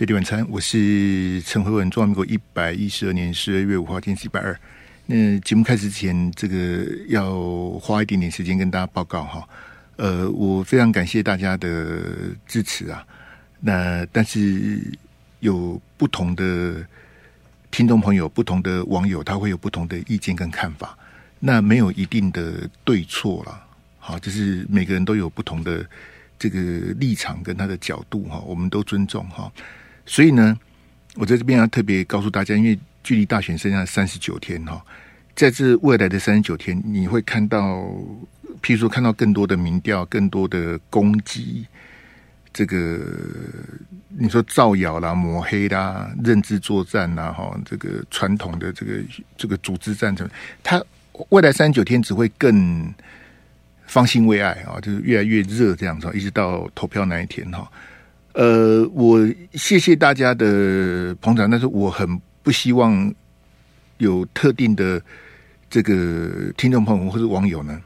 飞碟晚餐，我是陈辉文，中华民国一百一十二年十二月五号，今天是礼拜二。那节目开始之前，这个要花一点点时间跟大家报告哈。呃，我非常感谢大家的支持啊。那但是有不同的听众朋友、不同的网友，他会有不同的意见跟看法。那没有一定的对错了，好，就是每个人都有不同的这个立场跟他的角度哈，我们都尊重哈。所以呢，我在这边要特别告诉大家，因为距离大选剩下三十九天哈，在这未来的三十九天，你会看到，譬如说看到更多的民调，更多的攻击，这个你说造谣啦、抹黑啦、认知作战啦，哈，这个传统的这个这个组织战争，它未来三十九天只会更方兴未艾啊，就是越来越热这样子，一直到投票那一天哈。呃，我谢谢大家的捧场，但是我很不希望有特定的这个听众朋友或者网友呢，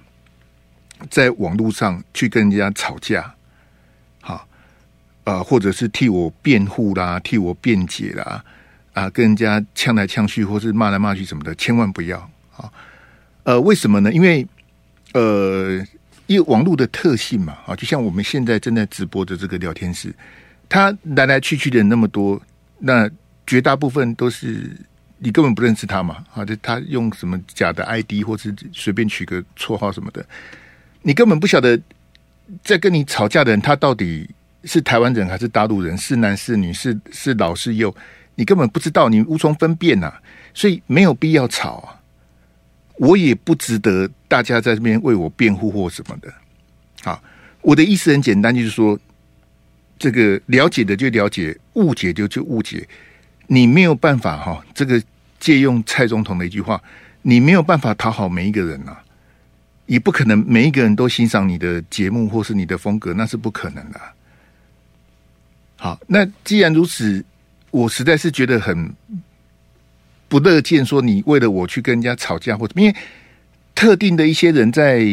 在网络上去跟人家吵架，好、呃，或者是替我辩护啦，替我辩解啦，啊，跟人家呛来呛去，或是骂来骂去什么的，千万不要啊！呃，为什么呢？因为呃。因为网络的特性嘛，啊，就像我们现在正在直播的这个聊天室，他来来去去的人那么多，那绝大部分都是你根本不认识他嘛，啊，就他用什么假的 ID 或是随便取个绰号什么的，你根本不晓得在跟你吵架的人他到底是台湾人还是大陆人，是男是女，是是老是幼，你根本不知道，你无从分辨呐，所以没有必要吵啊。我也不值得大家在这边为我辩护或什么的。好，我的意思很简单，就是说，这个了解的就了解，误解的就误解。你没有办法哈，这个借用蔡总统的一句话，你没有办法讨好每一个人呐，也不可能每一个人都欣赏你的节目或是你的风格，那是不可能的。好，那既然如此，我实在是觉得很。不乐见说你为了我去跟人家吵架，或者因为特定的一些人在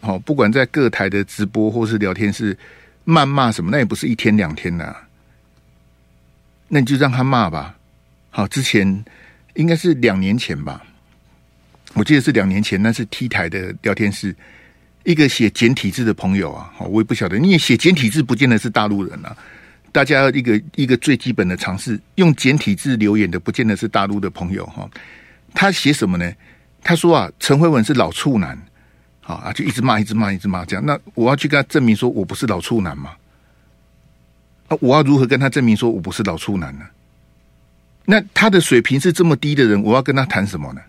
好，不管在各台的直播或是聊天室谩骂什么，那也不是一天两天呐。那你就让他骂吧。好，之前应该是两年前吧，我记得是两年前，那是 T 台的聊天室，一个写简体字的朋友啊，我也不晓得，你也写简体字不见得是大陆人啊。大家一个一个最基本的尝试，用简体字留言的，不见得是大陆的朋友哈。他写什么呢？他说啊，陈慧文是老处男，好啊，就一直骂，一直骂，一直骂，这样。那我要去跟他证明说我不是老处男吗？啊，我要如何跟他证明说我不是老处男呢？那他的水平是这么低的人，我要跟他谈什么呢？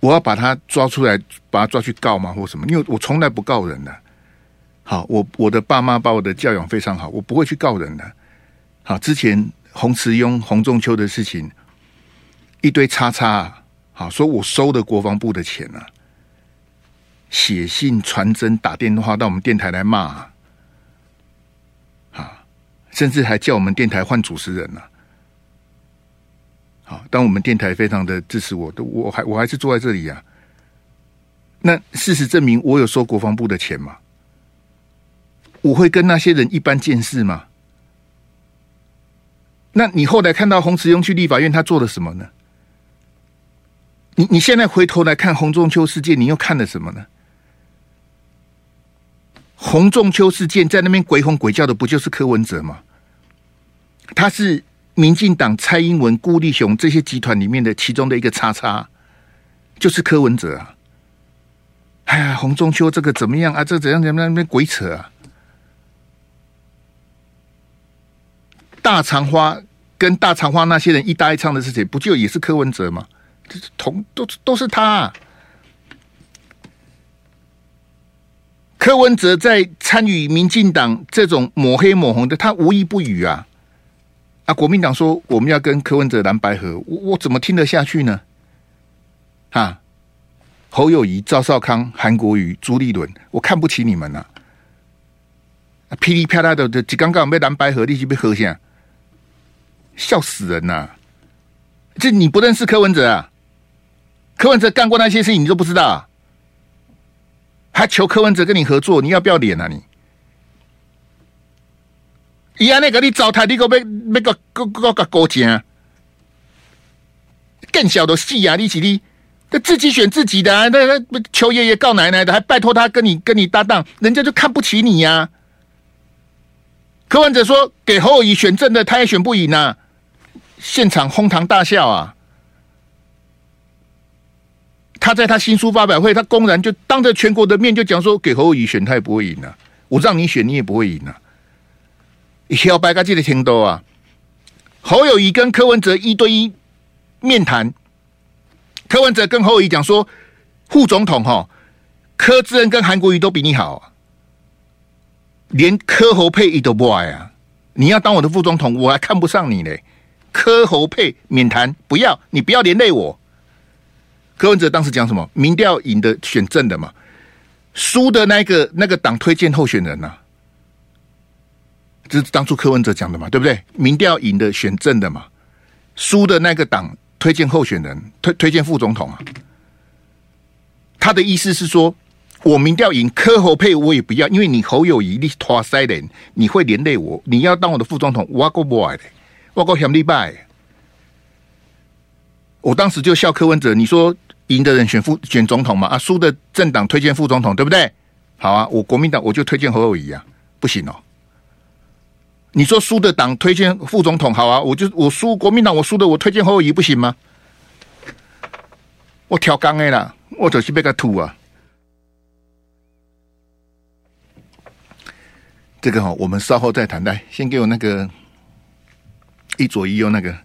我要把他抓出来，把他抓去告吗，或什么？因为我从来不告人的。好，我我的爸妈把我的教养非常好，我不会去告人的。好，之前洪慈庸、洪仲丘的事情，一堆叉叉，好，说我收的国防部的钱啊，写信、传真、打电话到我们电台来骂，啊，甚至还叫我们电台换主持人呢。好，当我们电台非常的支持我，都我还我还是坐在这里呀。那事实证明，我有收国防部的钱吗？我会跟那些人一般见识吗？那你后来看到洪慈庸去立法院，他做了什么呢？你你现在回头来看洪仲秋事件，你又看了什么呢？洪仲秋事件在那边鬼吼鬼叫的，不就是柯文哲吗？他是民进党蔡英文、顾立雄这些集团里面的其中的一个叉叉，就是柯文哲啊！哎呀，洪仲秋这个怎么样啊？这怎样怎样？那边鬼扯啊！大长花跟大长花那些人一搭一唱的事情，不就也是柯文哲吗？这是同都都是他。柯文哲在参与民进党这种抹黑抹红的，他无一不语啊。啊，国民党说我们要跟柯文哲蓝白合，我我怎么听得下去呢？啊，侯友宜、赵少康、韩国瑜、朱立伦，我看不起你们呐、啊！噼里啪啦的，就刚刚被蓝白合，立即被喝下。笑死人呐、啊！这你不认识柯文哲啊？柯文哲干过那些事情，你都不知道、啊？还求柯文哲跟你合作，你要不要脸啊你？伊安尼个你糟蹋，你个要要个个个个高精，更小的戏啊！你是你，他自己选自己的，啊，那那求爷爷告奶奶的，还拜托他跟你跟你搭档，人家就看不起你呀，啊。柯文哲说给侯友宜选正的，他也选不赢啊，现场哄堂大笑啊！他在他新书发表会，他公然就当着全国的面就讲说，给侯友宜选他也不会赢啊，我让你选你也不会赢啊！小白，他记得听到啊！侯友宜跟柯文哲一对一面谈，柯文哲跟侯友宜讲说，副总统哈，柯志恩跟韩国瑜都比你好，啊，连柯侯配一都不爱啊！你要当我的副总统，我还看不上你嘞！柯侯配免谈，不要，你不要连累我。柯文哲当时讲什么？民调赢的选正的嘛，输的那个那个党推荐候选人呐，啊。这是当初柯文哲讲的嘛，对不对？民调赢的选正的嘛，输的那个党推荐候选人推推荐副总统啊。他的意思是说，我民调赢柯侯配我也不要，因为你侯友宜你拖塞人，你会连累我。你要当我的副总统，我够不爱的，我够嫌你败。我当时就笑柯文哲，你说赢的人选副选总统嘛，啊，输的政党推荐副总统，对不对？好啊，我国民党我就推荐侯友宜啊，不行哦。你说输的党推荐副总统好啊，我就我输国民党，我输的我推荐侯友宜不行吗？我调岗的啦，我就是被他吐啊。这个哈，我们稍后再谈。来，先给我那个一左一右那个，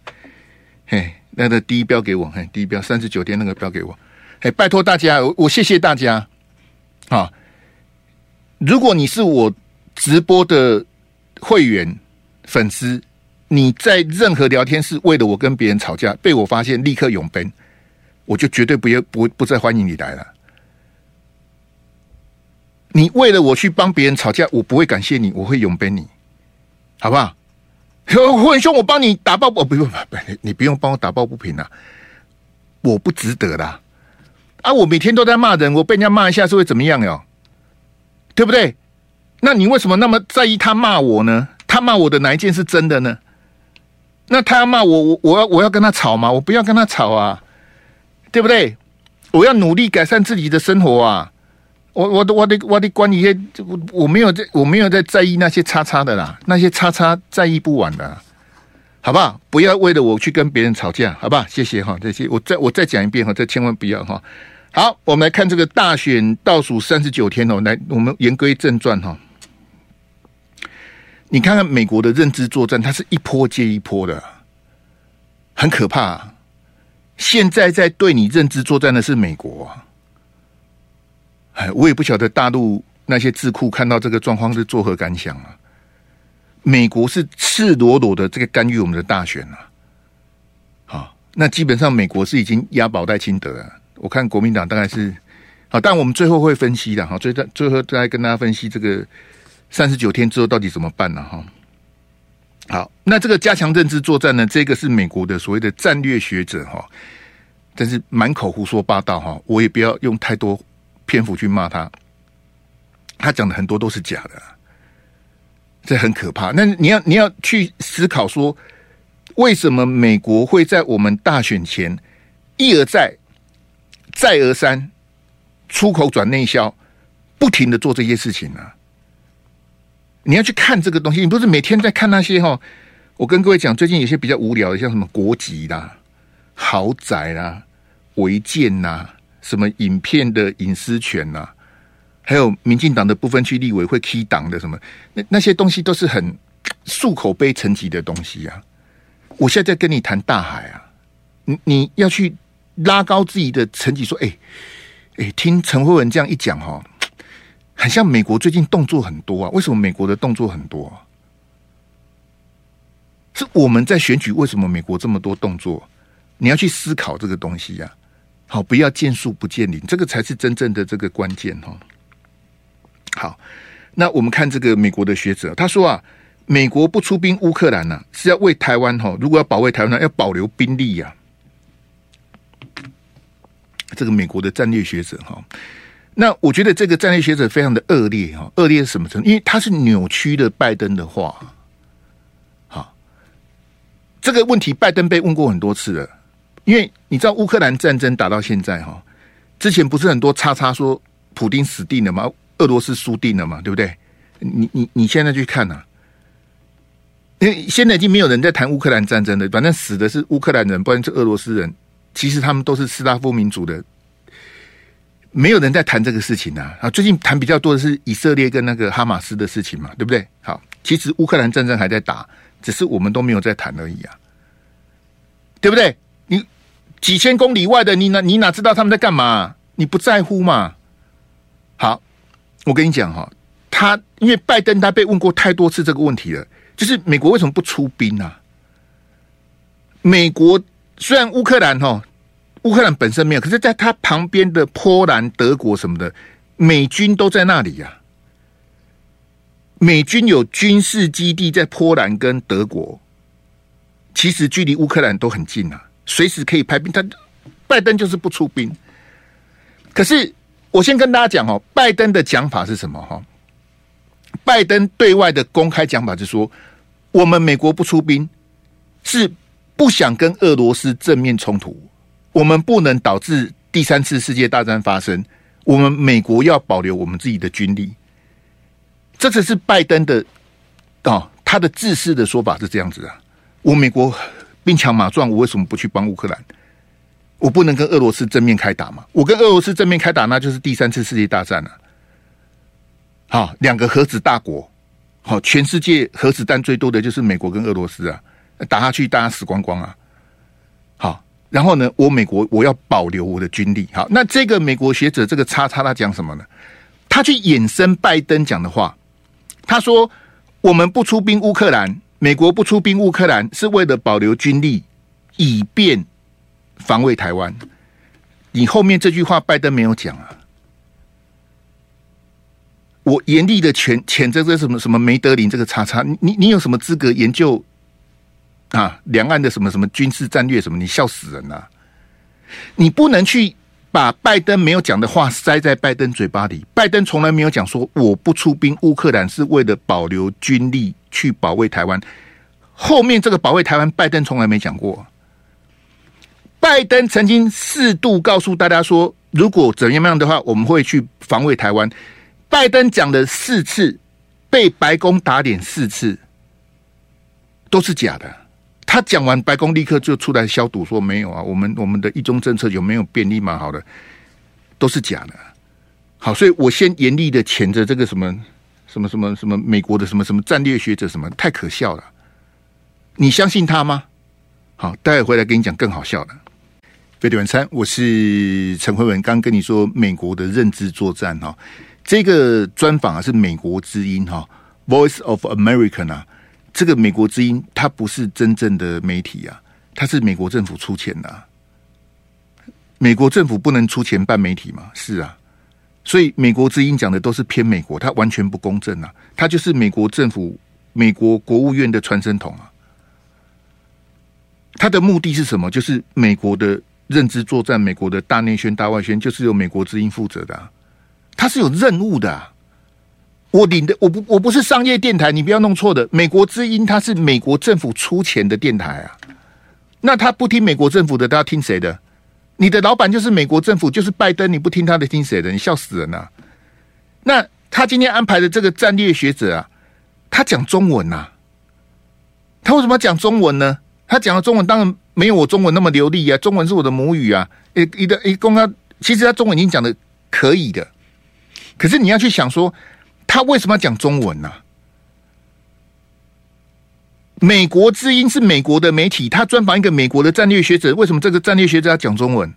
嘿，那个第一标给我，嘿，第一标三十九天那个标给我，嘿，拜托大家，我谢谢大家啊。如果你是我直播的会员。粉丝，你在任何聊天室为了我跟别人吵架，被我发现立刻永奔，我就绝对不要不不再欢迎你来了。你为了我去帮别人吵架，我不会感谢你，我会永奔你，好不好？胡文兄，我帮你打抱不不不不，你不用帮我打抱不平了，我不值得的啊！我每天都在骂人，我被人家骂一下是会怎么样哟？对不对？那你为什么那么在意他骂我呢？他骂我的哪一件是真的呢？那他要骂我，我我要我要跟他吵吗？我不要跟他吵啊，对不对？我要努力改善自己的生活啊！我我的我的我的关于些，我我没有在我没有在在意那些叉叉的啦，那些叉叉在意不完的，好不好？不要为了我去跟别人吵架，好不好？谢谢哈，这些我再我再讲一遍哈，这千万不要哈。好，我们来看这个大选倒数三十九天哦，来，我们言归正传哈。你看看美国的认知作战，它是一波接一波的，很可怕。现在在对你认知作战的是美国。我也不晓得大陆那些智库看到这个状况是作何感想啊？美国是赤裸裸的这个干预我们的大选啊。好，那基本上美国是已经押宝在清德了。我看国民党大概是好，但我们最后会分析的哈，最最最后再跟大家分析这个。三十九天之后到底怎么办呢？哈，好，那这个加强认知作战呢？这个是美国的所谓的战略学者哈，但是满口胡说八道哈，我也不要用太多篇幅去骂他，他讲的很多都是假的，这很可怕。那你要你要去思考说，为什么美国会在我们大选前一而再、再而三出口转内销，不停的做这些事情呢？你要去看这个东西，你不是每天在看那些哈？我跟各位讲，最近有些比较无聊的，像什么国籍啦、豪宅啦、违建呐、什么影片的隐私权呐，还有民进党的部分区立委会 key 党的什么，那那些东西都是很漱口杯层级的东西啊！我现在在跟你谈大海啊，你你要去拉高自己的层级，说，哎哎，听陈慧文这样一讲哈。很像美国最近动作很多啊？为什么美国的动作很多？是我们在选举？为什么美国这么多动作？你要去思考这个东西呀。好，不要见树不见林，这个才是真正的这个关键哈。好，那我们看这个美国的学者，他说啊，美国不出兵乌克兰呢，是要为台湾哈，如果要保卫台湾呢，要保留兵力呀。这个美国的战略学者哈。那我觉得这个战略学者非常的恶劣哈，恶劣是什么程度？因为他是扭曲了拜登的话，好这个问题拜登被问过很多次了，因为你知道乌克兰战争打到现在哈，之前不是很多叉叉说普丁死定了吗？俄罗斯输定了嘛，对不对？你你你现在去看呐、啊，因为现在已经没有人在谈乌克兰战争了，反正死的是乌克兰人，不然是俄罗斯人。其实他们都是斯拉夫民族的，没有人在谈这个事情啊。啊，最近谈比较多的是以色列跟那个哈马斯的事情嘛，对不对？好，其实乌克兰战争还在打，只是我们都没有在谈而已啊，对不对？几千公里外的你哪你哪知道他们在干嘛？你不在乎嘛？好，我跟你讲哈，他因为拜登他被问过太多次这个问题了，就是美国为什么不出兵啊？美国。虽然乌克兰哈，乌克兰本身没有，可是在他旁边的波兰、德国什么的，美军都在那里呀、美军有军事基地在波兰跟德国，其实距离乌克兰都很近啊，随时可以派兵。他拜登就是不出兵。可是我先跟大家讲哦，拜登的讲法是什么哈？拜登对外的公开讲法是说，我们美国不出兵是。不想跟俄罗斯正面冲突，我们不能导致第三次世界大战发生。我们美国要保留我们自己的军力，这只是拜登的哦，他的自私的说法是这样子啊。我美国兵强马壮，我为什么不去帮乌克兰？我不能跟俄罗斯正面开打吗？我跟俄罗斯正面开打，那就是第三次世界大战了。好，两个核子大国，好，全世界核子弹最多的就是美国跟俄罗斯啊。打下去，大家死光光啊！好，然后呢，我美国我要保留我的军力。好，那这个美国学者这个叉叉他讲什么呢？他去衍生拜登讲的话，他说：“我们不出兵乌克兰，美国不出兵乌克兰，是为了保留军力，以便防卫台湾。”你后面这句话拜登没有讲啊！我严厉的谴谴责这什么什么梅德林这个叉叉，你你有什么资格研究？啊，两岸的什么什么军事战略什么，你笑死人了啊！你不能去把拜登没有讲的话塞在拜登嘴巴里。拜登从来没有讲说我不出兵乌克兰是为了保留军力去保卫台湾。后面这个保卫台湾，拜登从来没讲过。拜登曾经四度告诉大家说，如果怎么样的话，我们会去防卫台湾。拜登讲了四次，被白宫打脸四次，都是假的。他讲完，白宫立刻就出来消毒，说没有啊，我们我们的一中政策有没有便利蛮好的，都是假的。好，所以我先严厉的谴责这个什么什么什么什么美国的什么什么战略学者，什么太可笑了。你相信他吗？好，待会回来跟你讲更好笑的。飞碟晚餐，我是陈辉文，刚跟你说美国的认知作战哈，这个专访啊是美国之音哈，Voice of America 啊。这个美国之音，它不是真正的媒体啊，它是美国政府出钱的。美国政府不能出钱办媒体吗？是啊，所以美国之音讲的都是偏美国，它完全不公正啊。它就是美国政府、美国国务院的传声筒啊。它的目的是什么？就是美国的认知作战、美国的大内宣、大外宣，就是由美国之音负责的啊。它是有任务的。我领的我不我不是商业电台，你不要弄错的。美国之音它是美国政府出钱的电台啊，那他不听美国政府的，他要听谁的？你的老板就是美国政府，就是拜登，你不听他的，听谁的？你笑死人啊！那他今天安排的这个战略学者啊，他讲中文呐、啊，他为什么要讲中文呢？他讲的中文当然没有我中文那么流利啊，中文是我的母语啊。诶，一个一公他其实他中文已经讲的可以的，可是你要去想说。他为什么要讲中文呢、啊？美国之音是美国的媒体，他专访一个美国的战略学者，为什么这个战略学者要讲中文？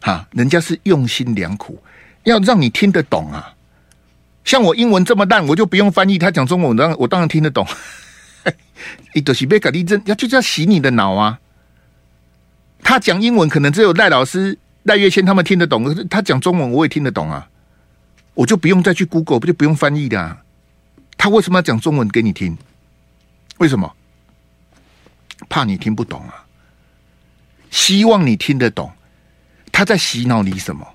哈，人家是用心良苦，要让你听得懂啊。像我英文这么烂，我就不用翻译，他讲中文，我当我当然听得懂。一朵西贝卡利珍要就是要洗你的脑啊。他讲英文可能只有赖老师、赖月谦他们听得懂，他讲中文我也听得懂啊。我就不用再去 Google，不就不用翻译的啊？他为什么要讲中文给你听？为什么？怕你听不懂啊？希望你听得懂。他在洗脑你什么？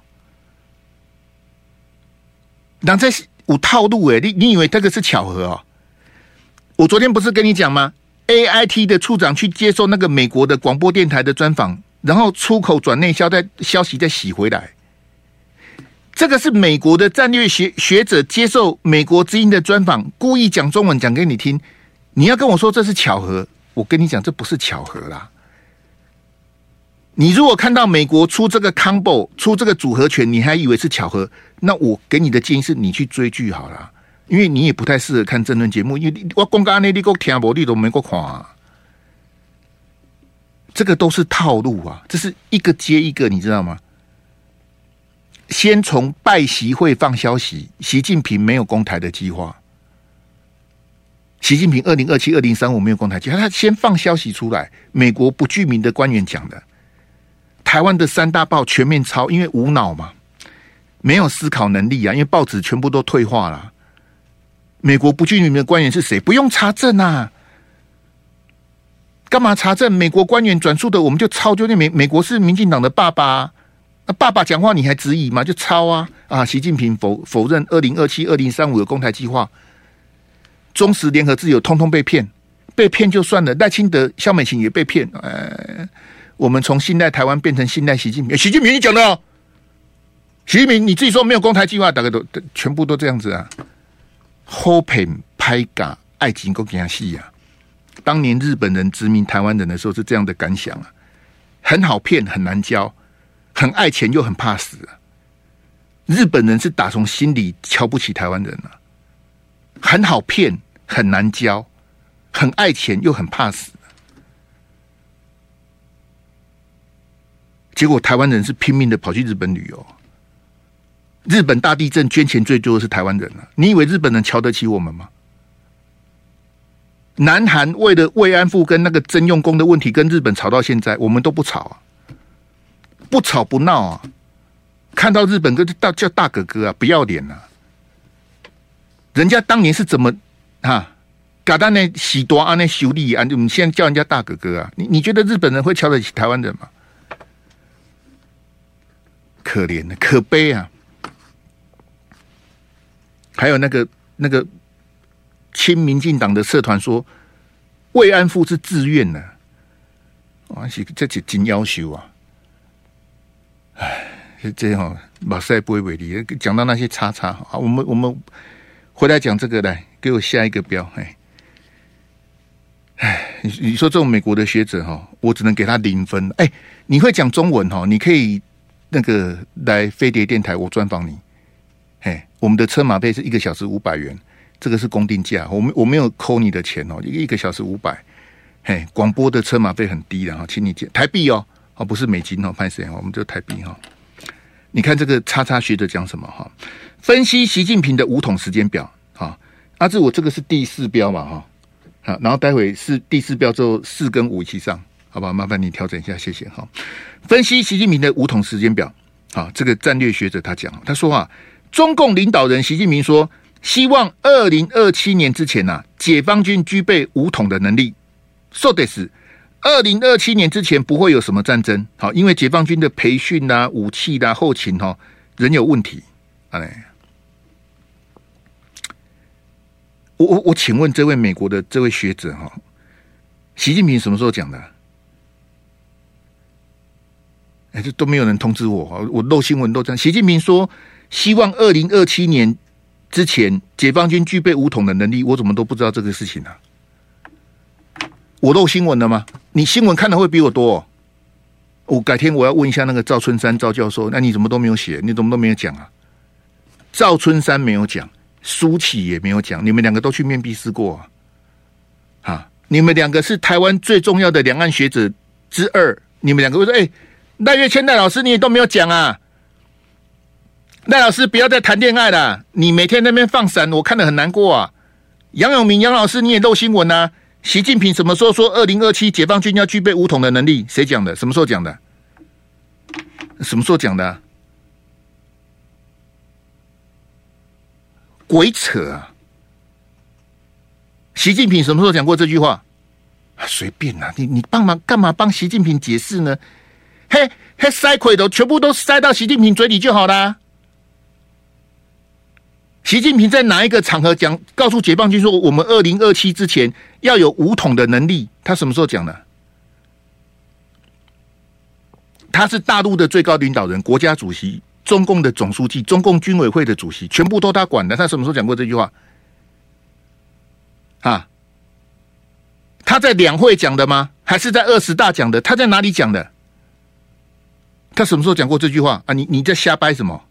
那在有套路诶，你你以为这个是巧合哦？我昨天不是跟你讲吗？AIT 的处长去接受那个美国的广播电台的专访，然后出口转内销，再消息再洗回来。这个是美国的战略学学者接受美国之音的专访，故意讲中文讲给你听。你要跟我说这是巧合，我跟你讲这不是巧合啦。你如果看到美国出这个 combo 出这个组合拳，你还以为是巧合，那我给你的建议是你去追剧好了，因为你也不太适合看政论节目，因为我公刚那你给我听不，你都没给我看啊。这个都是套路啊，这是一个接一个，你知道吗？先从拜习会放消息，习近平没有攻台的计划。习近平二零二七、二零三五没有公台计划，他先放消息出来。美国不具名的官员讲的，台湾的三大报全面抄，因为无脑嘛，没有思考能力啊，因为报纸全部都退化了。美国不具名的官员是谁？不用查证啊，干嘛查证？美国官员转述的，我们就抄。就那美美国是民进党的爸爸。那爸爸讲话你还质疑吗？就抄啊啊！习近平否否认二零二七、二零三五的公台计划，中时联合自由通通被骗，被骗就算了。赖清德、萧美琴也被骗。呃，我们从信赖台湾变成信赖习近平。习近平你讲的哦，习近平你自己说没有公台计划，大概都全部都这样子啊。Hoping 拍假爱情够惊戏呀！当年日本人殖民台湾人的时候是这样的感想啊，很好骗，很难教。很爱钱又很怕死，日本人是打从心里瞧不起台湾人啊，很好骗，很难教，很爱钱又很怕死。结果台湾人是拼命的跑去日本旅游，日本大地震捐钱最多的是台湾人啊！你以为日本人瞧得起我们吗？南韩为了慰安妇跟那个征用工的问题跟日本吵到现在，我们都不吵啊。不吵不闹啊！看到日本哥大叫大哥哥啊，不要脸啊！人家当年是怎么啊？嘎达那喜多啊那修利啊，你们现在叫人家大哥哥啊？你你觉得日本人会瞧得起台湾人吗？可怜的，可悲啊！还有那个那个亲民进党的社团说慰安妇是自愿的，哇，是这是真要求啊！哎，这样马赛不会为例。讲到那些叉叉，啊，我们我们回来讲这个来，给我下一个标。哎，哎，你你说这种美国的学者哈，我只能给他零分。哎，你会讲中文哈，你可以那个来飞碟电台，我专访你。哎，我们的车马费是一个小时五百元，这个是公定价，我们我没有扣你的钱哦，一个一个小时五百。嘿，广播的车马费很低的哈，请你减台币哦。哦，不是美金哦，拍谁？我们就台币哈。你看这个叉叉学者讲什么哈？分析习近平的五统时间表。阿志，我这个是第四标嘛哈。好，然后待会是第四标之后四跟五一起上，好吧？麻烦你调整一下，谢谢哈。分析习近平的武统时间表。好，这个战略学者他讲，他说啊，中共领导人习近平说，希望二零二七年之前呐、解放军具备武统的能力。说的是。二零二七年之前不会有什么战争，好，因为解放军的培训呐、武器呐、后勤哈仍有问题。哎，我我我请问这位美国的这位学者哈，习近平什么时候讲的？哎，这都没有人通知我，我漏新闻漏这样。习近平说希望二零二七年之前解放军具备武统的能力，我怎么都不知道这个事情呢、啊？我漏新闻了吗？你新闻看的会比我多，哦。我改天我要问一下那个赵春山赵教授，那你怎么都没有写？你怎么都没有讲啊？赵春山没有讲，苏起也没有讲，你们两个都去面壁思过啊？啊，你们两个是台湾最重要的两岸学者之二，你们两个会说：“哎，赖月谦赖老师，你也都没有讲啊？”赖老师不要再谈恋爱了，你每天那边放闪，我看得很难过啊。杨永明杨老师，你也漏新闻啊？习近平什么时候说二零二七解放军要具备武统的能力？谁讲的？什么时候讲的？什么时候讲的？鬼扯啊！习近平什么时候讲过这句话？随便呐，你你帮忙干嘛帮习近平解释呢？嘿，嘿，塞亏的全部都塞到习近平嘴里就好啦。习近平在哪一个场合讲，告诉解放军说，我们二零二七之前要有武统的能力？他什么时候讲的？他是大陆的最高领导人，国家主席，中共的总书记，中共军委会的主席，全部都他管的。他什么时候讲过这句话？啊？他在两会讲的吗？还是在二十大讲的？他在哪里讲的？他什么时候讲过这句话啊？你你在瞎掰什么？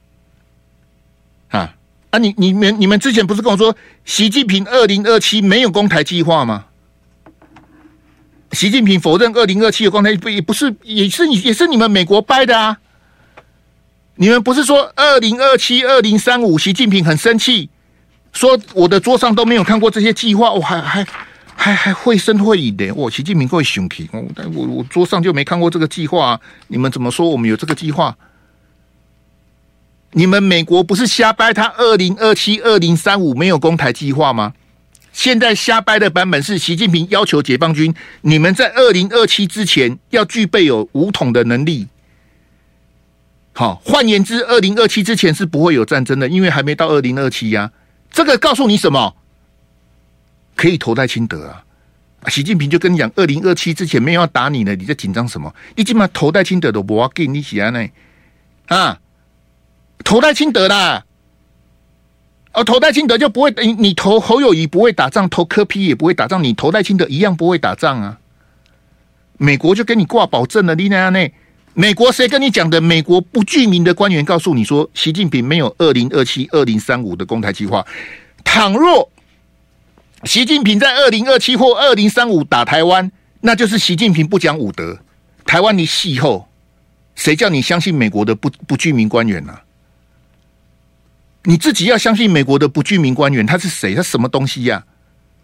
啊啊！你你们你们之前不是跟我说，习近平二零二七没有攻台计划吗？习近平否认二零二七有攻台，不也不是也是你也是你们美国掰的啊？你们不是说二零二七、二零三五，习近平很生气，说我的桌上都没有看过这些计划，我还还还还会声会影的，我习近平会生气，我我我桌上就没看过这个计划，你们怎么说我们有这个计划？你们美国不是瞎掰他二零二七、二零三五没有攻台计划吗？现在瞎掰的版本是习近平要求解放军，你们在二零二七之前要具备有武统的能力。好，换言之，二零二七之前是不会有战争的，因为还没到二零二七呀。这个告诉你什么？可以投戴清德啊！习近平就跟你讲，二零二七之前没有要打你呢，你在紧张什么？你起码头戴清德都不要给你喜欢呢啊！投戴清德啦。哦，投戴清德就不会，你你投侯友宜不会打仗，投柯 P 也不会打仗，你投戴清德一样不会打仗啊。美国就跟你挂保证了，你那样呢？美国谁跟你讲的？美国不具名的官员告诉你说，习近平没有二零二七、二零三五的攻台计划。倘若习近平在二零二七或二零三五打台湾，那就是习近平不讲武德。台湾你戏后，谁叫你相信美国的不不具名官员呢、啊？你自己要相信美国的不具名官员，他是谁？他什么东西呀、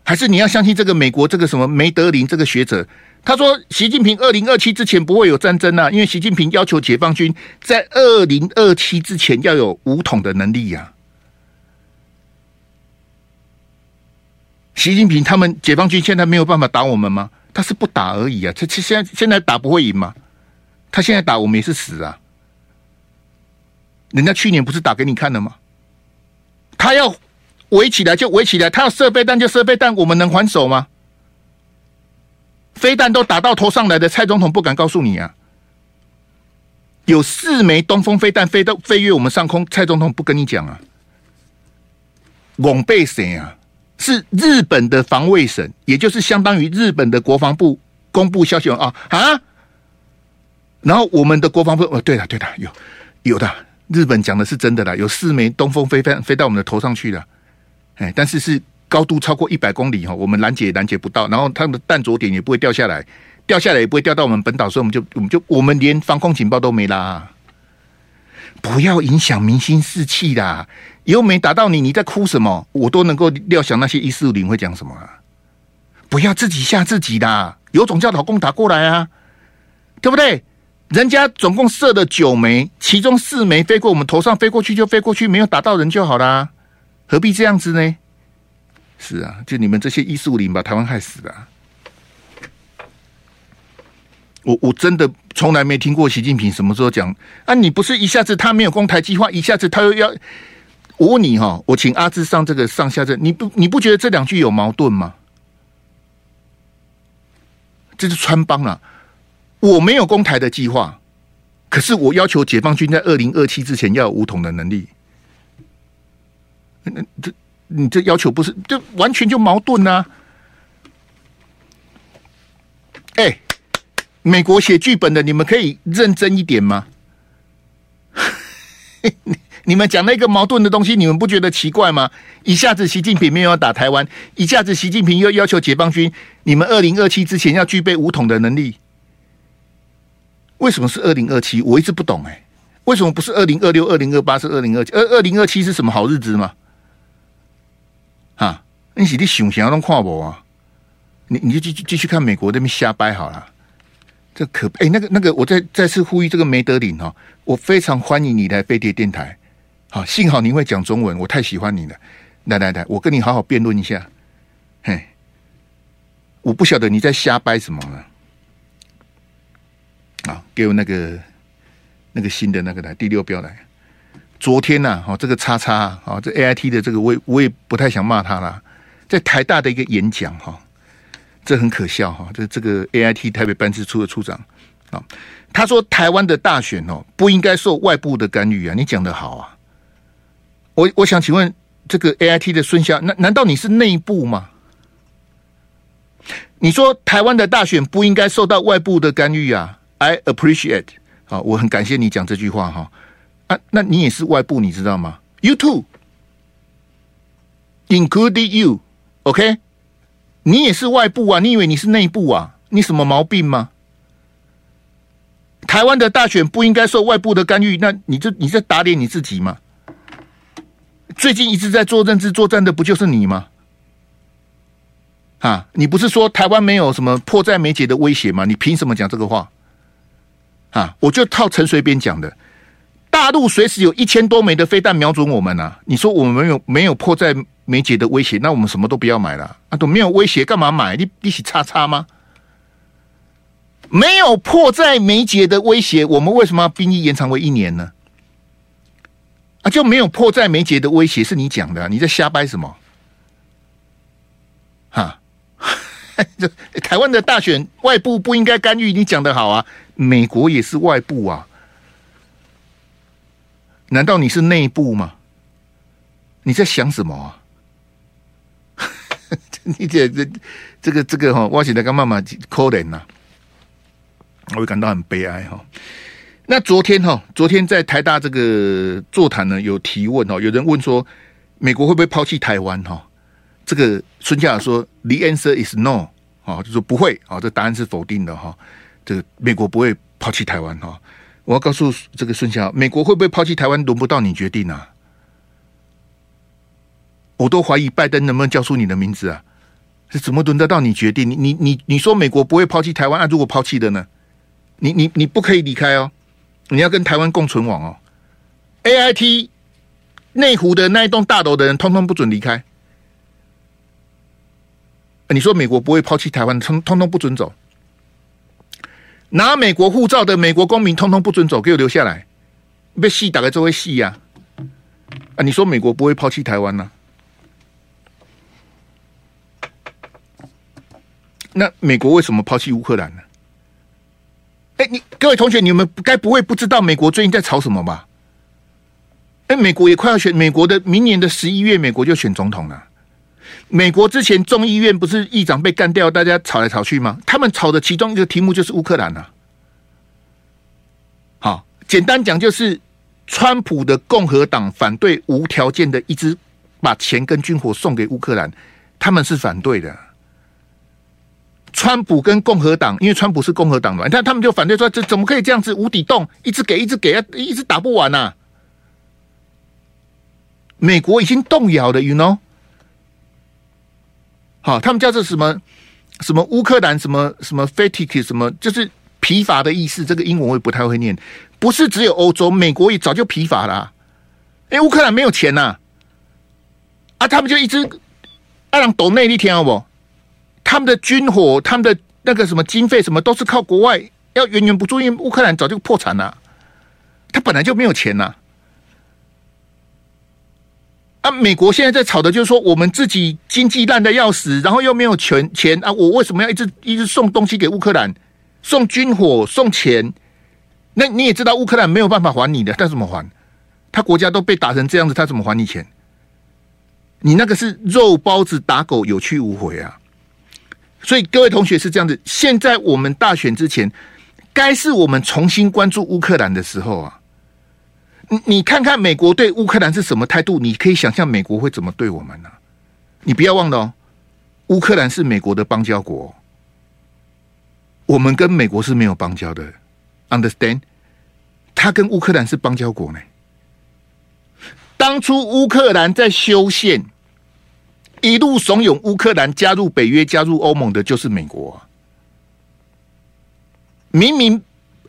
还是你要相信这个美国这个什么梅德林这个学者？他说习近平二零二七之前不会有战争啊，因为习近平要求解放军在二零二七之前要有武统的能力呀、习近平他们解放军现在没有办法打我们吗？他是不打而已啊，他现在现在打不会赢吗？他现在打我们也是死啊。人家去年不是打给你看了吗？他要围起来就围起来，他要设备弹就设备弹，我们能还手吗？飞弹都打到头上来的，蔡总统不敢告诉你啊！有四枚东风飞弹飞到飞越我们上空，蔡总统不跟你讲啊！拱背省啊，是日本的防卫省，也就是相当于日本的国防部公布消息啊啊！然后我们的国防部哦，对了对了，有有的。日本讲的是真的啦，有四枚东风飞弹飞到我们的头上去了，哎，但是是高度超过一百公里哈，我们拦截也拦截不到，然后他们的弹着点也不会掉下来，掉下来也不会掉到我们本岛，所以我们就我们就我们连防空警报都没啦，不要影响民心士气啦，又没打到你，你在哭什么？我都能够料想那些一四五零会讲什么啊，不要自己吓自己啦，有种叫老公打过来啊，对不对？人家总共射了九枚，其中四枚飞过我们头上，飞过去就飞过去，没有打到人就好啦，何必这样子呢？是啊，就你们这些一四五零把台湾害死了。我我真的从来没听过习近平什么时候讲啊？你不是一下子他没有攻台计划，一下子他又要我问你哈？我请阿志上这个上下阵，你不你不觉得这两句有矛盾吗？这是穿帮了。我没有攻台的计划，可是我要求解放军在二零二七之前要有武统的能力。那这你这要求不是就完全就矛盾啊？哎，美国写剧本的，你们可以认真一点吗？你们讲那个矛盾的东西，你们不觉得奇怪吗？一下子习近平没有要打台湾，一下子习近平又要求解放军，你们二零二七之前要具备武统的能力。为什么是二零二七？我一直不懂哎、为什么不是二零二六、二零二八，是二零二七？二二零二七是什么好日子吗？你是你想想要弄跨博啊？你你就继继续看美国那边瞎掰好了。这可哎、那个那个，我再再次呼吁这个梅德林哈，我非常欢迎你来飞碟电台。好，幸好你会讲中文，我太喜欢你了。来来来，我跟你好好辩论一下。嘿，我不晓得你在瞎掰什么了。啊，给我那个那个新的那个来第六标来，昨天呐，哈，这个叉叉啊，这 A I T 的这个，我也我也不太想骂他了，在台大的一个演讲哈，这很可笑哈，这这个 A I T 台北办事处的处长啊，他说台湾的大选哦不应该受外部的干预啊，你讲得好啊，我我想请问这个 A I T 的孙夏，难难道你是内部吗？你说台湾的大选不应该受到外部的干预啊？I appreciate 啊，我很感谢你讲这句话哈。啊，那你也是外部，你知道吗？You too，including OK，你也是外部啊？你以为你是内部啊？你什么毛病吗？台湾的大选不应该受外部的干预，那你就你在打脸你自己吗？最近一直在做认知作战的不就是你吗？啊，你不是说台湾没有什么迫在眉睫的威胁吗？你凭什么讲这个话？啊，我就套陈水扁讲的。大陆随时有一千多枚的飞弹瞄准我们啊！你说我们有没有迫在眉睫的威胁，那我们什么都不要买了啊！都没有威胁，干嘛买？你一起叉叉吗？没有迫在眉睫的威胁，我们为什么要兵役延长为一年呢？啊，就没有迫在眉睫的威胁，是你讲的，你在瞎掰什么？哈，这台湾的大选外部不应该干预，你讲的好啊！美国也是外部啊。难道你是内部吗？你在想什么啊？你这这这个这个哈，我现在跟妈妈可怜呐，我会感到很悲哀哈。那昨天哈，昨天在台大这个座谈呢，有提问哦，有人问说，美国会不会抛弃台湾哈？这个孙夏说，The answer is no，啊，就说不会啊，这答案是否定的哈。这个美国不会抛弃台湾哈。我要告诉这个孙夏，美国会不会抛弃台湾，轮不到你决定啊！我都怀疑拜登能不能叫出你的名字啊？这怎么轮得到你决定？你你你你说美国不会抛弃台湾，啊，如果抛弃的呢？你你你不可以离开哦，你要跟台湾共存亡哦。AIT 内湖的那一栋大楼的人，通通不准离开。你说美国不会抛弃台湾，通通通不准走。拿美国护照的美国公民，通通不准走，给我留下来。被戏打开就会戏呀！啊，你说美国不会抛弃台湾呢？那美国为什么抛弃乌克兰呢？哎，你各位同学，你们该不会不知道美国最近在吵什么吧？哎，美国也快要选，美国的明年的十一月，美国就选总统了。美国之前众议院不是议长被干掉，大家吵来吵去吗？他们吵的其中一个题目就是乌克兰呐。好，简单讲就是，川普的共和党反对无条件的一直把钱跟军火送给乌克兰，他们是反对的。川普跟共和党，因为川普是共和党嘛，但他们就反对说，这怎么可以这样子无底洞，一直给，一直给，一直打不完呐？美国已经动摇了，you know。好，他们叫做什么什么乌克兰什么什么 fatigue 什么，就是疲乏的意思。这个英文我也不太会念，不是只有欧洲，美国也早就疲乏了。哎，乌克兰没有钱呐，啊，他们就一直爱让抖内力听好不？他们的军火，他们的那个什么经费什么，都是靠国外要源源不绝，因为乌克兰早就破产了，他本来就没有钱呐。啊美国现在在吵的就是说，我们自己经济烂的要死，然后又没有钱钱啊！我为什么要一直一直送东西给乌克兰，送军火、送钱？那你也知道，乌克兰没有办法还你的，他怎么还？他国家都被打成这样子，他怎么还你钱？你那个是肉包子打狗，有去无回啊！所以各位同学是这样子。现在我们大选之前，该是我们重新关注乌克兰的时候啊！你你看看美国对乌克兰是什么态度？你可以想象美国会怎么对我们呢？你不要忘了哦，乌克兰是美国的邦交国，我们跟美国是没有邦交的。Understand？他跟乌克兰是邦交国呢。当初乌克兰在修宪，一路怂恿乌克兰加入北约、加入欧盟的，就是美国。啊明明。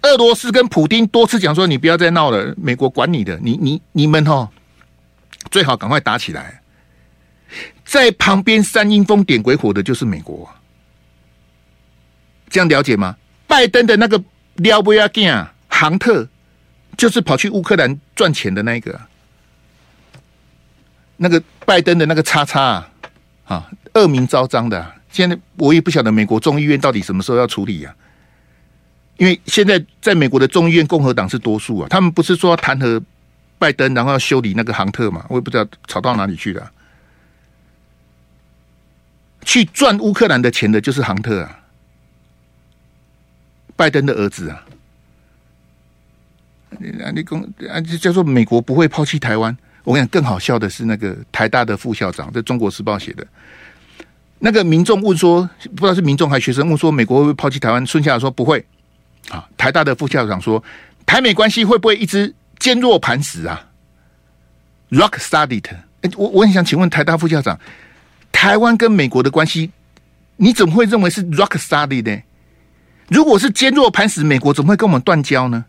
俄罗斯跟普丁多次讲说：“你不要再闹了，美国管你的，你你你们哈，最好赶快打起来。”在旁边煽阴风点鬼火的，就是美国。这样了解吗？拜登的那个撩不要紧啊，杭特就是跑去乌克兰赚钱的那个，那个拜登的那个叉叉啊，啊，恶名昭彰的。现在我也不晓得美国众议院到底什么时候要处理啊？因为现在在美国的众议院共和党是多数啊，他们不是说要弹劾拜登，然后要修理那个杭特嘛？我也不知道吵到哪里去了。去赚乌克兰的钱的就是杭特啊，拜登的儿子啊。你公啊，就叫做美国不会抛弃台湾。我跟你讲，更好笑的是那个台大的副校长，在《中国时报》写的。那个民众问说，不知道是民众还是学生问说，美国会不会抛弃台湾？孙校长说不会。啊，台大的副校长说，台美关系会不会一直坚若磐石啊？Rock solid。我我很想请问台大副校长，台湾跟美国的关系，你怎么会认为是 rock solid 呢？如果是坚若磐石，美国怎么会跟我们断交呢？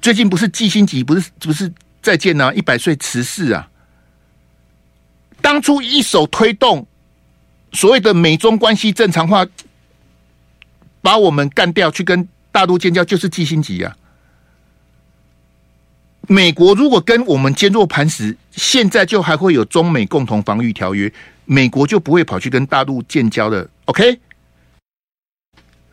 最近不是季辛吉，不是不是再见啊，一百岁辞世啊！当初一手推动所谓的美中关系正常化，把我们干掉，去跟大陆建交，就是季辛吉啊。美国如果跟我们坚若磐石，现在就还会有中美共同防御条约，美国就不会跑去跟大陆建交的。OK。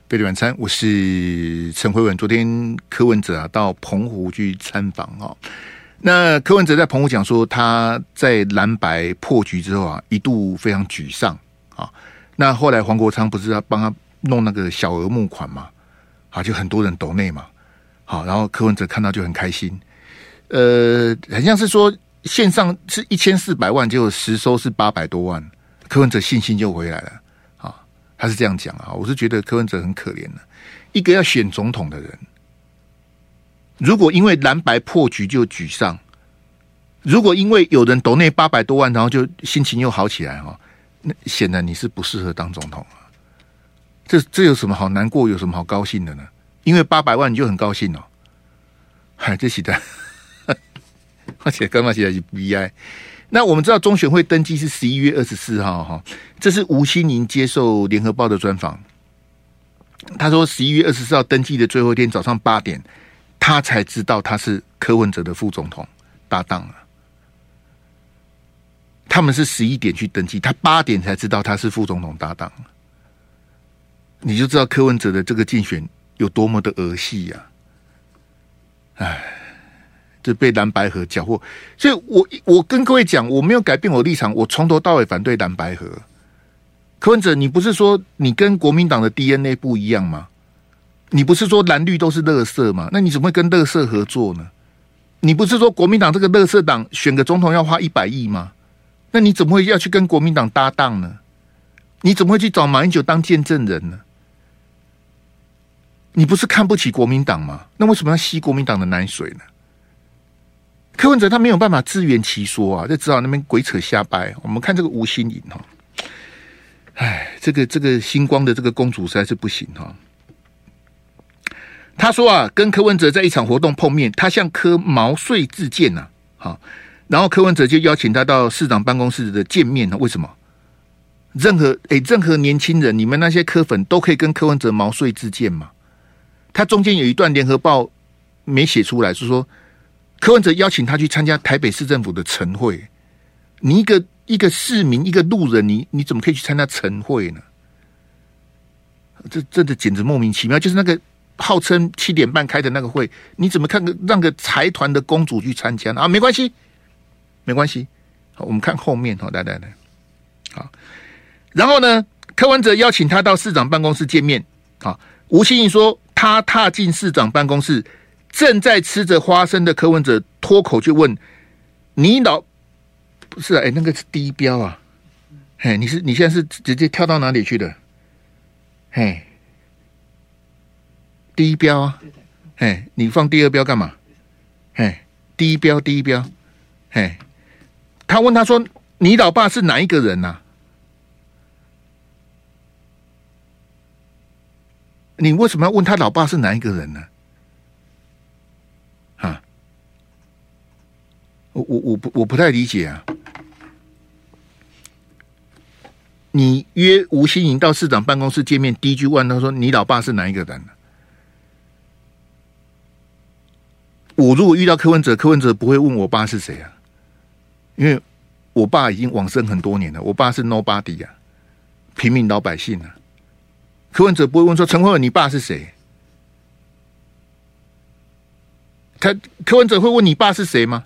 贝蒂晚餐，我是陈辉文。昨天柯文哲啊到澎湖去参访啊，那柯文哲在澎湖讲说，他在蓝白破局之后啊，一度非常沮丧啊。那后来黄国昌不是要帮他弄那个小额募款嘛？啊，就很多人抖内嘛。好，然后柯文哲看到就很开心。呃，很像是说线上是一千四百万，结果实收是八百多万，柯文哲信心就回来了。啊他是这样讲啊，我是觉得柯文哲很可怜的，一个要选总统的人，如果因为蓝白破局就沮丧，如果因为有人抖内八百多万，然后就心情又好起来哈，那显然你是不适合当总统啊。这这有什么好难过，有什么好高兴的呢？因为八百万你就很高兴哦，嗨，这写的，而且刚刚写的是 BI。那我们知道中选会登记是十一月二十四号哈，这是吴欣盈接受联合报的专访。他说十一月二十四号登记的最后一天早上八点，他才知道他是柯文哲的副总统搭档了。他们是十一点去登记，他八点才知道他是副总统搭档。你就知道柯文哲的这个竞选有多么的儿戏呀！哎。这被蓝白合搅和，所以我我跟各位讲，我没有改变我立场，我从头到尾反对蓝白合。柯文哲，你不是说你跟国民党的 DNA 不一样吗？你不是说蓝绿都是垃圾吗？那你怎么会跟垃圾合作呢？你不是说国民党这个垃圾党选个总统要花一百亿吗？那你怎么会要去跟国民党搭档呢？你怎么会去找马英九当见证人呢？你不是看不起国民党吗？那为什么要吸国民党的奶水呢？柯文哲他没有办法自圆其说啊，就只好那边鬼扯瞎掰。我们看这个吴欣盈哈，哎，这个这个星光的这个公主实在是不行哈。他说啊，跟柯文哲在一场活动碰面，他向柯毛遂自荐呐，好，然后柯文哲就邀请他到市长办公室的见面呢。为什么？任何哎，任何年轻人，你们那些柯粉都可以跟柯文哲毛遂自荐嘛？他中间有一段联合报没写出来，是说。柯文哲邀请他去参加台北市政府的晨会，你一个一个市民，一个路人，你你怎么可以去参加晨会呢？这这的简直莫名其妙。就是那个号称七点半开的那个会，你怎么看个让个财团的公主去参加呢？啊，没关系，没关系。好，我们看后面。好，来来来，好。然后呢，柯文哲邀请他到市长办公室见面。好，吴欣盈说，他踏进市长办公室。正在吃着花生的柯文哲脱口就问：“你老不是哎、那个是低标啊？嘿，你是你现在是直接跳到哪里去的？嘿，低标啊？嘿，你放第二标干嘛？嘿，低标低标，嘿，他问他说：你老爸是哪一个人呐、啊？你为什么要问他老爸是哪一个人呢？”啊我我我不我不太理解啊！你约吴欣颖到市长办公室见面，第一句问他说：“你老爸是哪一个人？”我如果遇到柯文哲，柯文哲不会问我爸是谁啊，因为我爸已经往生很多年了，我爸是 nobody 啊，平民老百姓啊。柯文哲不会问说陈慧文，你爸是谁？他柯文哲会问你爸是谁吗？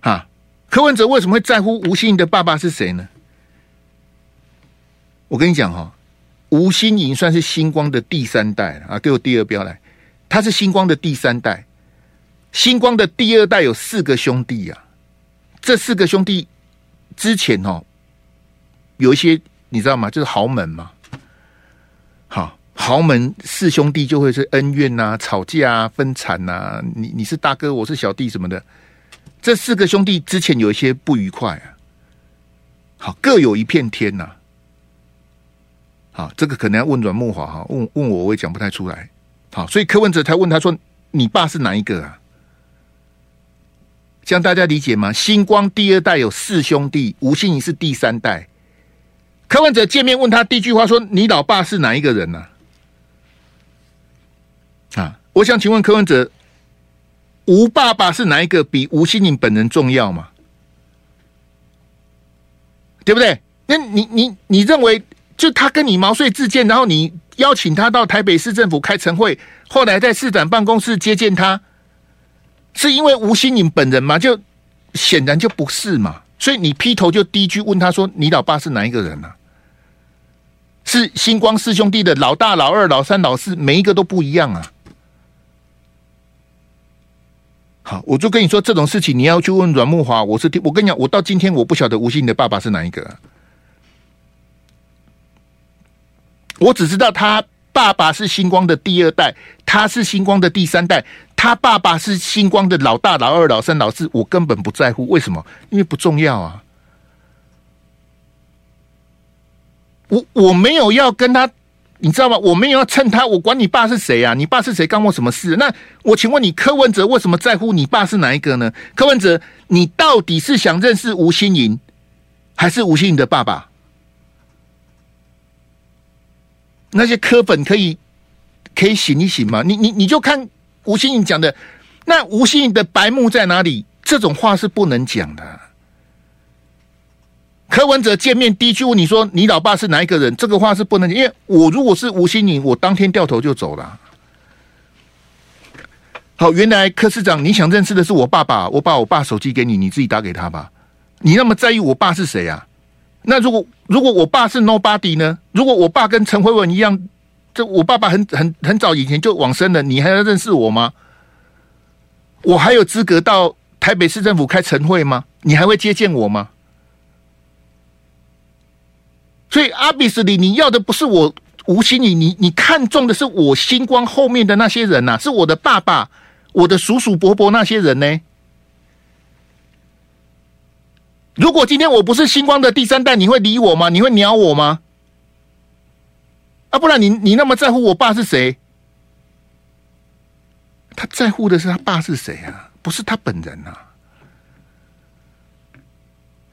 啊，柯文哲为什么会在乎吴欣的爸爸是谁呢？我跟你讲哈，吴欣盈算是星光的第三代啊，给我第二标来，他是星光的第三代。星光的第二代有四个兄弟啊，这四个兄弟之前哦，有一些你知道吗？就是豪门嘛。好，豪门四兄弟就会是恩怨啊、吵架啊、分产啊。你你是大哥，我是小弟什么的。这四个兄弟之前有一些不愉快啊。好，各有一片天呐、啊。好，这个可能要问阮慕驊哈，问问我我也讲不太出来。好，所以柯文哲才问他说：“你爸是哪一个啊？”这样大家理解吗？星光第二代有四兄弟，吴欣盈是第三代。柯文哲见面问他第一句话说：“你老爸是哪一个人呢、啊？”，我想请问柯文哲，吴爸爸是哪一个比吴欣颖本人重要吗？对不对？那你你你认为，就他跟你毛遂自荐，然后你邀请他到台北市政府开晨会，后来在市长办公室接见他？是因为吴欣颖本人吗？就显然就不是嘛。所以你劈头就第一句问他说：“你老爸是哪一个人呢、啊？”是星光四兄弟的老大、老二、老三、老四，每一个都不一样啊。好，我就跟你说这种事情，你要去问阮慕华。我是我跟你讲，我到今天我不晓得吴昕的爸爸是哪一个、我只知道他爸爸是星光的第二代，他是星光的第三代。他爸爸是星光的老大、老二、老三、老四，我根本不在乎。为什么？因为不重要啊。我我没有要跟他，你知道吗？我没有要蹭他。我管你爸是谁啊？你爸是谁？干我什么事？那我请问你，柯文哲为什么在乎你爸是哪一个呢？柯文哲，你到底是想认识吴欣盈，还是吴欣盈的爸爸？那些柯粉可以可以醒一醒吗？你你你就看。吴欣颖讲的，那吴欣颖的白目在哪里？这种话是不能讲的。柯文哲见面第一句问你说：“你老爸是哪一个人？”这个话是不能讲，因为我如果是吴欣颖，我当天掉头就走了。好，原来柯市长你想认识的是我爸爸，我把我爸手机给你，你自己打给他吧。你那么在意我爸是谁啊？那如果如果我爸是 nobody 呢？如果我爸跟陈慧文一样？这我爸爸很很很早以前就往生了，你还要认识我吗？我还有资格到台北市政府开晨会吗？你还会接见我吗？所以阿比斯里，你要的不是我吴欣盈，你你看中的是我星光后面的那些人呐、是我的爸爸、我的叔叔伯伯那些人呢？如果今天我不是星光的第三代，你会理我吗？你会鸟我吗？啊，不然你你那么在乎我爸是谁？他在乎的是他爸是谁啊，不是他本人啊。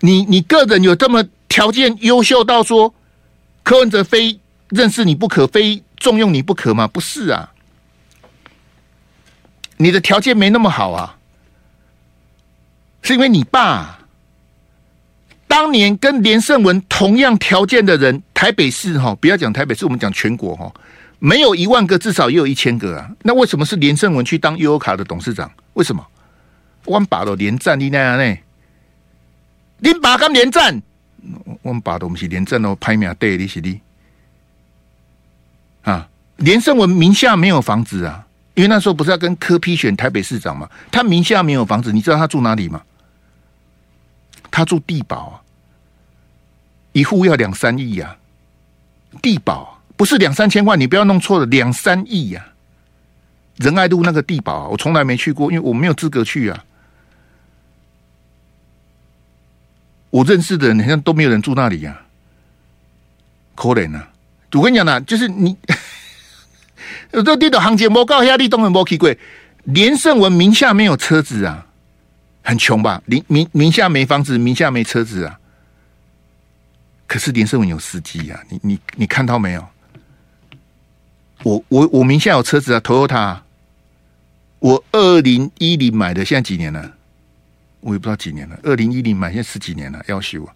你你个人有这么条件优秀到说柯文哲非认识你不可，非重用你不可吗？不是啊，你的条件没那么好啊，是因为你爸。当年跟连胜文同样条件的人，台北市哈，不要讲台北市，我们讲全国哈，没有一万个，至少也有一千个啊。那为什么是连胜文去当悠卡的董事长？为什么？我把都连战你那样呢？你把刚连战，我们把都不是连战哦，排名对你是你啊。连胜文名下没有房子啊，因为那时候不是要跟柯批选台北市长嘛，他名下没有房子，你知道他住哪里吗？他住地堡啊，一户要两三亿呀，帝宝不是两三千万，你不要弄错了，两三亿呀。仁爱路那个帝宝，我从来没去过，因为我没有资格去啊。我认识的人好像都没有人住那里呀，可怜啊！我跟你讲呢，就是你，这地的行情不高，压力都很不奇贵。连胜文名下没有车子啊。很穷吧？名名名下没房子，名下没车子啊。可是连胜文有司机呀，你你你看到没有？我我我名下有车子啊，Toyota。我二零一零买的，现在几年了？我也不知道几年了，二零一零买，现在十几年了，要修啊。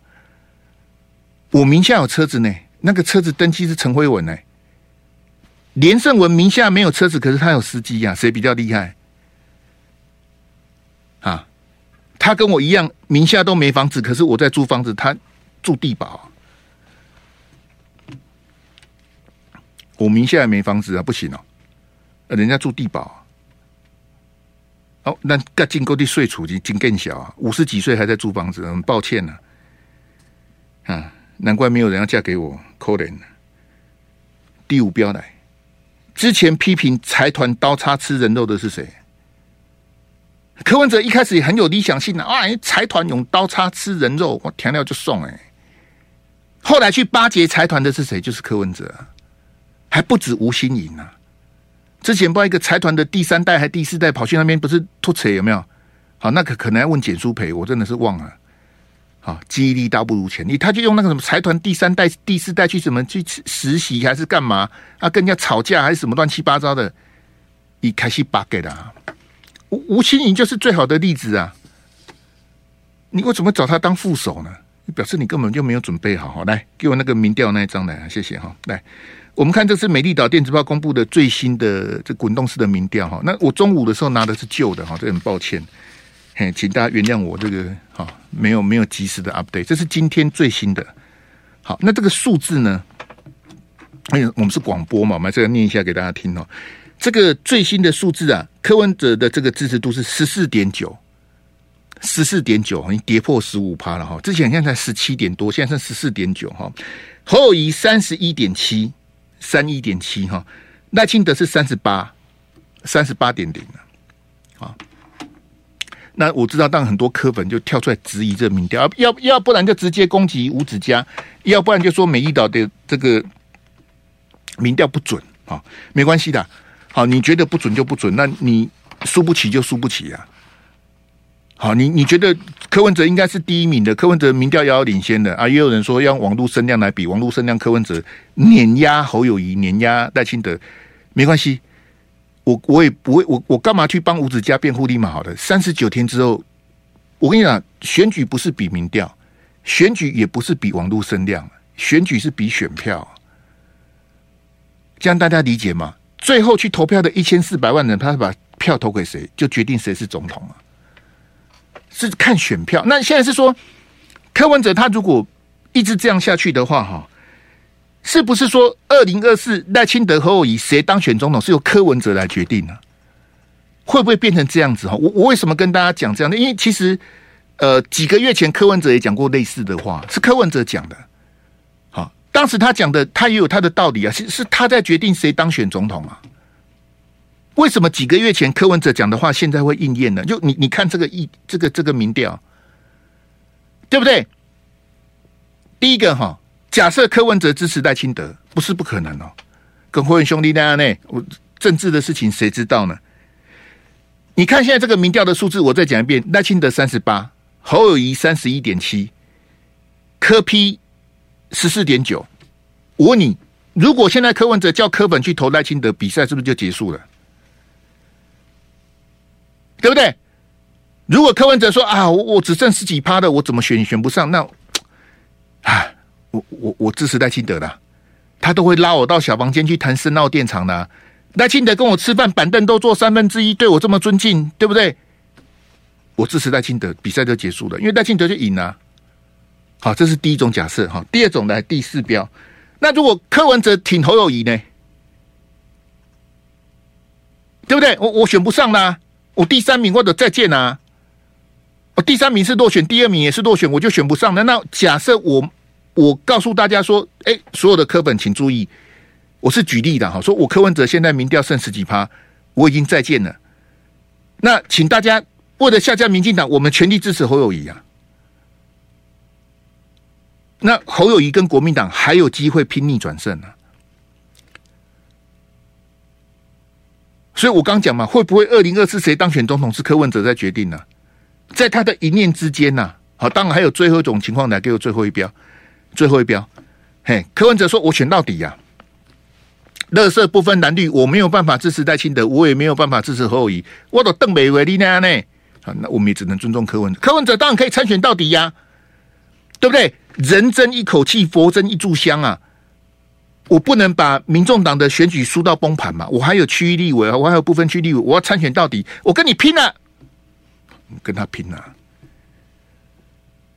我名下有车子呢，那个车子登记是陈辉文呢。连胜文名下没有车子，可是他有司机呀，谁比较厉害？啊，他跟我一样，名下都没房子，可是我在租房子，他住地堡。我名下也没房子啊，不行哦，人家住地堡。哦，那个进购的税处已经更小啊，五十几岁还在租房子，很抱歉呢、啊。啊，难怪没有人要嫁给我，可怜。第五标来，之前批评财团刀叉吃人肉的是谁？柯文哲一开始也很有理想性的啊，财团用刀叉吃人肉，我填料就送哎。后来去巴结财团的是谁？就是柯文哲，还不止吴欣盈呢。之前不知道一个财团的第三代还第四代跑去那边，不是吐扯有没有？好，那可可能要问简舒培，我真的是忘了。好，记忆力大不如前，你他就用那个什么财团第三代、第四代去什么去实习还是干嘛啊？跟人家吵架还是什么乱七八糟的？你开始八给的吴吴欣盈就是最好的例子啊！你为什么找他当副手呢？表示你根本就没有准备好。好，来给我那个民调那一张来，谢谢哈，来。我们看，这是美丽岛电子报公布的最新的这滚动式的民调哈。那我中午的时候拿的是旧的哈，这很抱歉，嘿，请大家原谅我这个哈，没有没有及时的 update。这是今天最新的。好，那这个数字呢？哎，我们是广播嘛，我们这个念一下给大家听哦。这个最新的数字啊，柯文哲的这个支持度是十四点九，十四点九，已经跌破十五趴了哈。之前现在才十七点多，现在剩十四点九哈。侯友宜三十一点七。三一点七哈，赖清德是三十八，三十八点零啊。那我知道，当很多科粉就跳出来质疑这民调，要要不然就直接攻击吴子嘉，要不然就说美丽岛的这个民调不准啊。没关系的，好，你觉得不准就不准，那你输不起就输不起啊。好，你你觉得柯文哲应该是第一名的？柯文哲民调遥遥领先的啊，也有人说要用网络声量来比，网络声量柯文哲碾压侯友谊，碾压赖清德，没关系，我我也不会，我我干嘛去帮吴子嘉辩护立马？好的，三十九天之后，我跟你讲，选举不是比民调，选举也不是比网络声量，选举是比选票，这样大家理解吗？最后去投票的一千四百万人，他把票投给谁，就决定谁是总统了。是看选票，那现在是说柯文哲他如果一直这样下去的话，哈，是不是说二零二四赖清德和我以谁当选总统是由柯文哲来决定呢？会不会变成这样子？哈，我我为什么跟大家讲这样的？因为其实呃几个月前柯文哲也讲过类似的话，是柯文哲讲的。好，当时他讲的他也有他的道理啊，是是他在决定谁当选总统啊。为什么几个月前柯文哲讲的话现在会应验呢？就你你看这个一这个这个民调，对不对？第一个哈，假设柯文哲支持赖清德，不是不可能哦。跟辉文兄弟那样呢，我政治的事情谁知道呢？你看现在这个民调的数字，我再讲一遍：赖清德三十八，侯友谊三十一点七，柯批十四点九。我问你，如果现在柯文哲叫柯本去投赖清德，比赛是不是就结束了？对不对？如果柯文哲说啊，我我只剩十几趴的，我怎么选选不上？那啊，我我我支持赖清德的，他都会拉我到小房间去谈深澳电厂的。赖清德跟我吃饭，板凳都坐三分之一，对我这么尊敬，对不对？我支持赖清德，比赛就结束了，因为赖清德就赢了。好，这是第一种假设哈。第二种来第四标，那如果柯文哲挺侯友谊呢？对不对？我我选不上啦。我第三名或者再见啊！我第三名是落选，第二名也是落选，我就选不上了。那假设我我告诉大家说，哎，所有的柯本请注意，我是举例的哈，说我柯文哲现在民调剩十几趴，我已经再见了。那请大家为了下架民进党，我们全力支持侯友谊啊！那侯友谊跟国民党还有机会拼逆转胜呢、所以我刚讲嘛，会不会二零二四谁当选总统是柯文哲在决定呢、在他的一念之间呐、啊。好，当然还有最后一种情况来给我最后一标，最后一标。嘿，柯文哲说：“我选到底呀、啊，垃圾不分蓝绿，我没有办法支持戴清德，我也没有办法支持侯友，我都邓美维利那样呢。啊，那我们也只能尊重柯文哲。柯文哲当然可以参选到底呀，对不对？人争一口气，佛争一炷香啊！我不能把民众党的选举输到崩盘嘛！我还有区域立委，我还有部分区立委，我要参选到底，我跟你拼了，跟他拼了。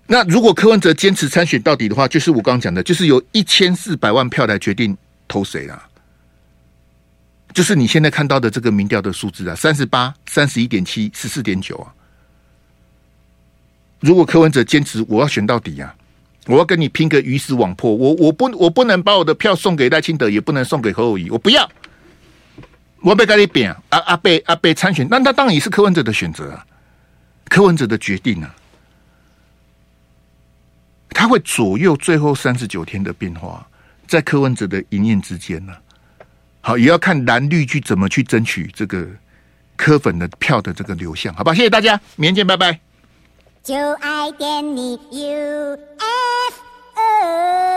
那如果柯文哲坚持参选到底的话，就是我刚刚讲的，就是有一千四百万票来决定投谁啊？就是你现在看到的这个民调的数字啊，三十八、三十一点七、十四点九啊。如果柯文哲坚持我要选到底、啊？我要跟你拼个鱼死网破，我我不我不能把我的票送给赖清德，也不能送给何友宜，我不要，我被跟你扁啊阿贝阿贝参选，那他当然也是柯文哲的选择啊，柯文哲的决定啊，他会左右最后三十九天的变化，在柯文哲的一念之间呢、啊。好，也要看蓝绿去怎么去争取这个柯粉的票的这个流向，好吧？谢谢大家，明天见，拜拜。就爱点你 UFO。U, F, o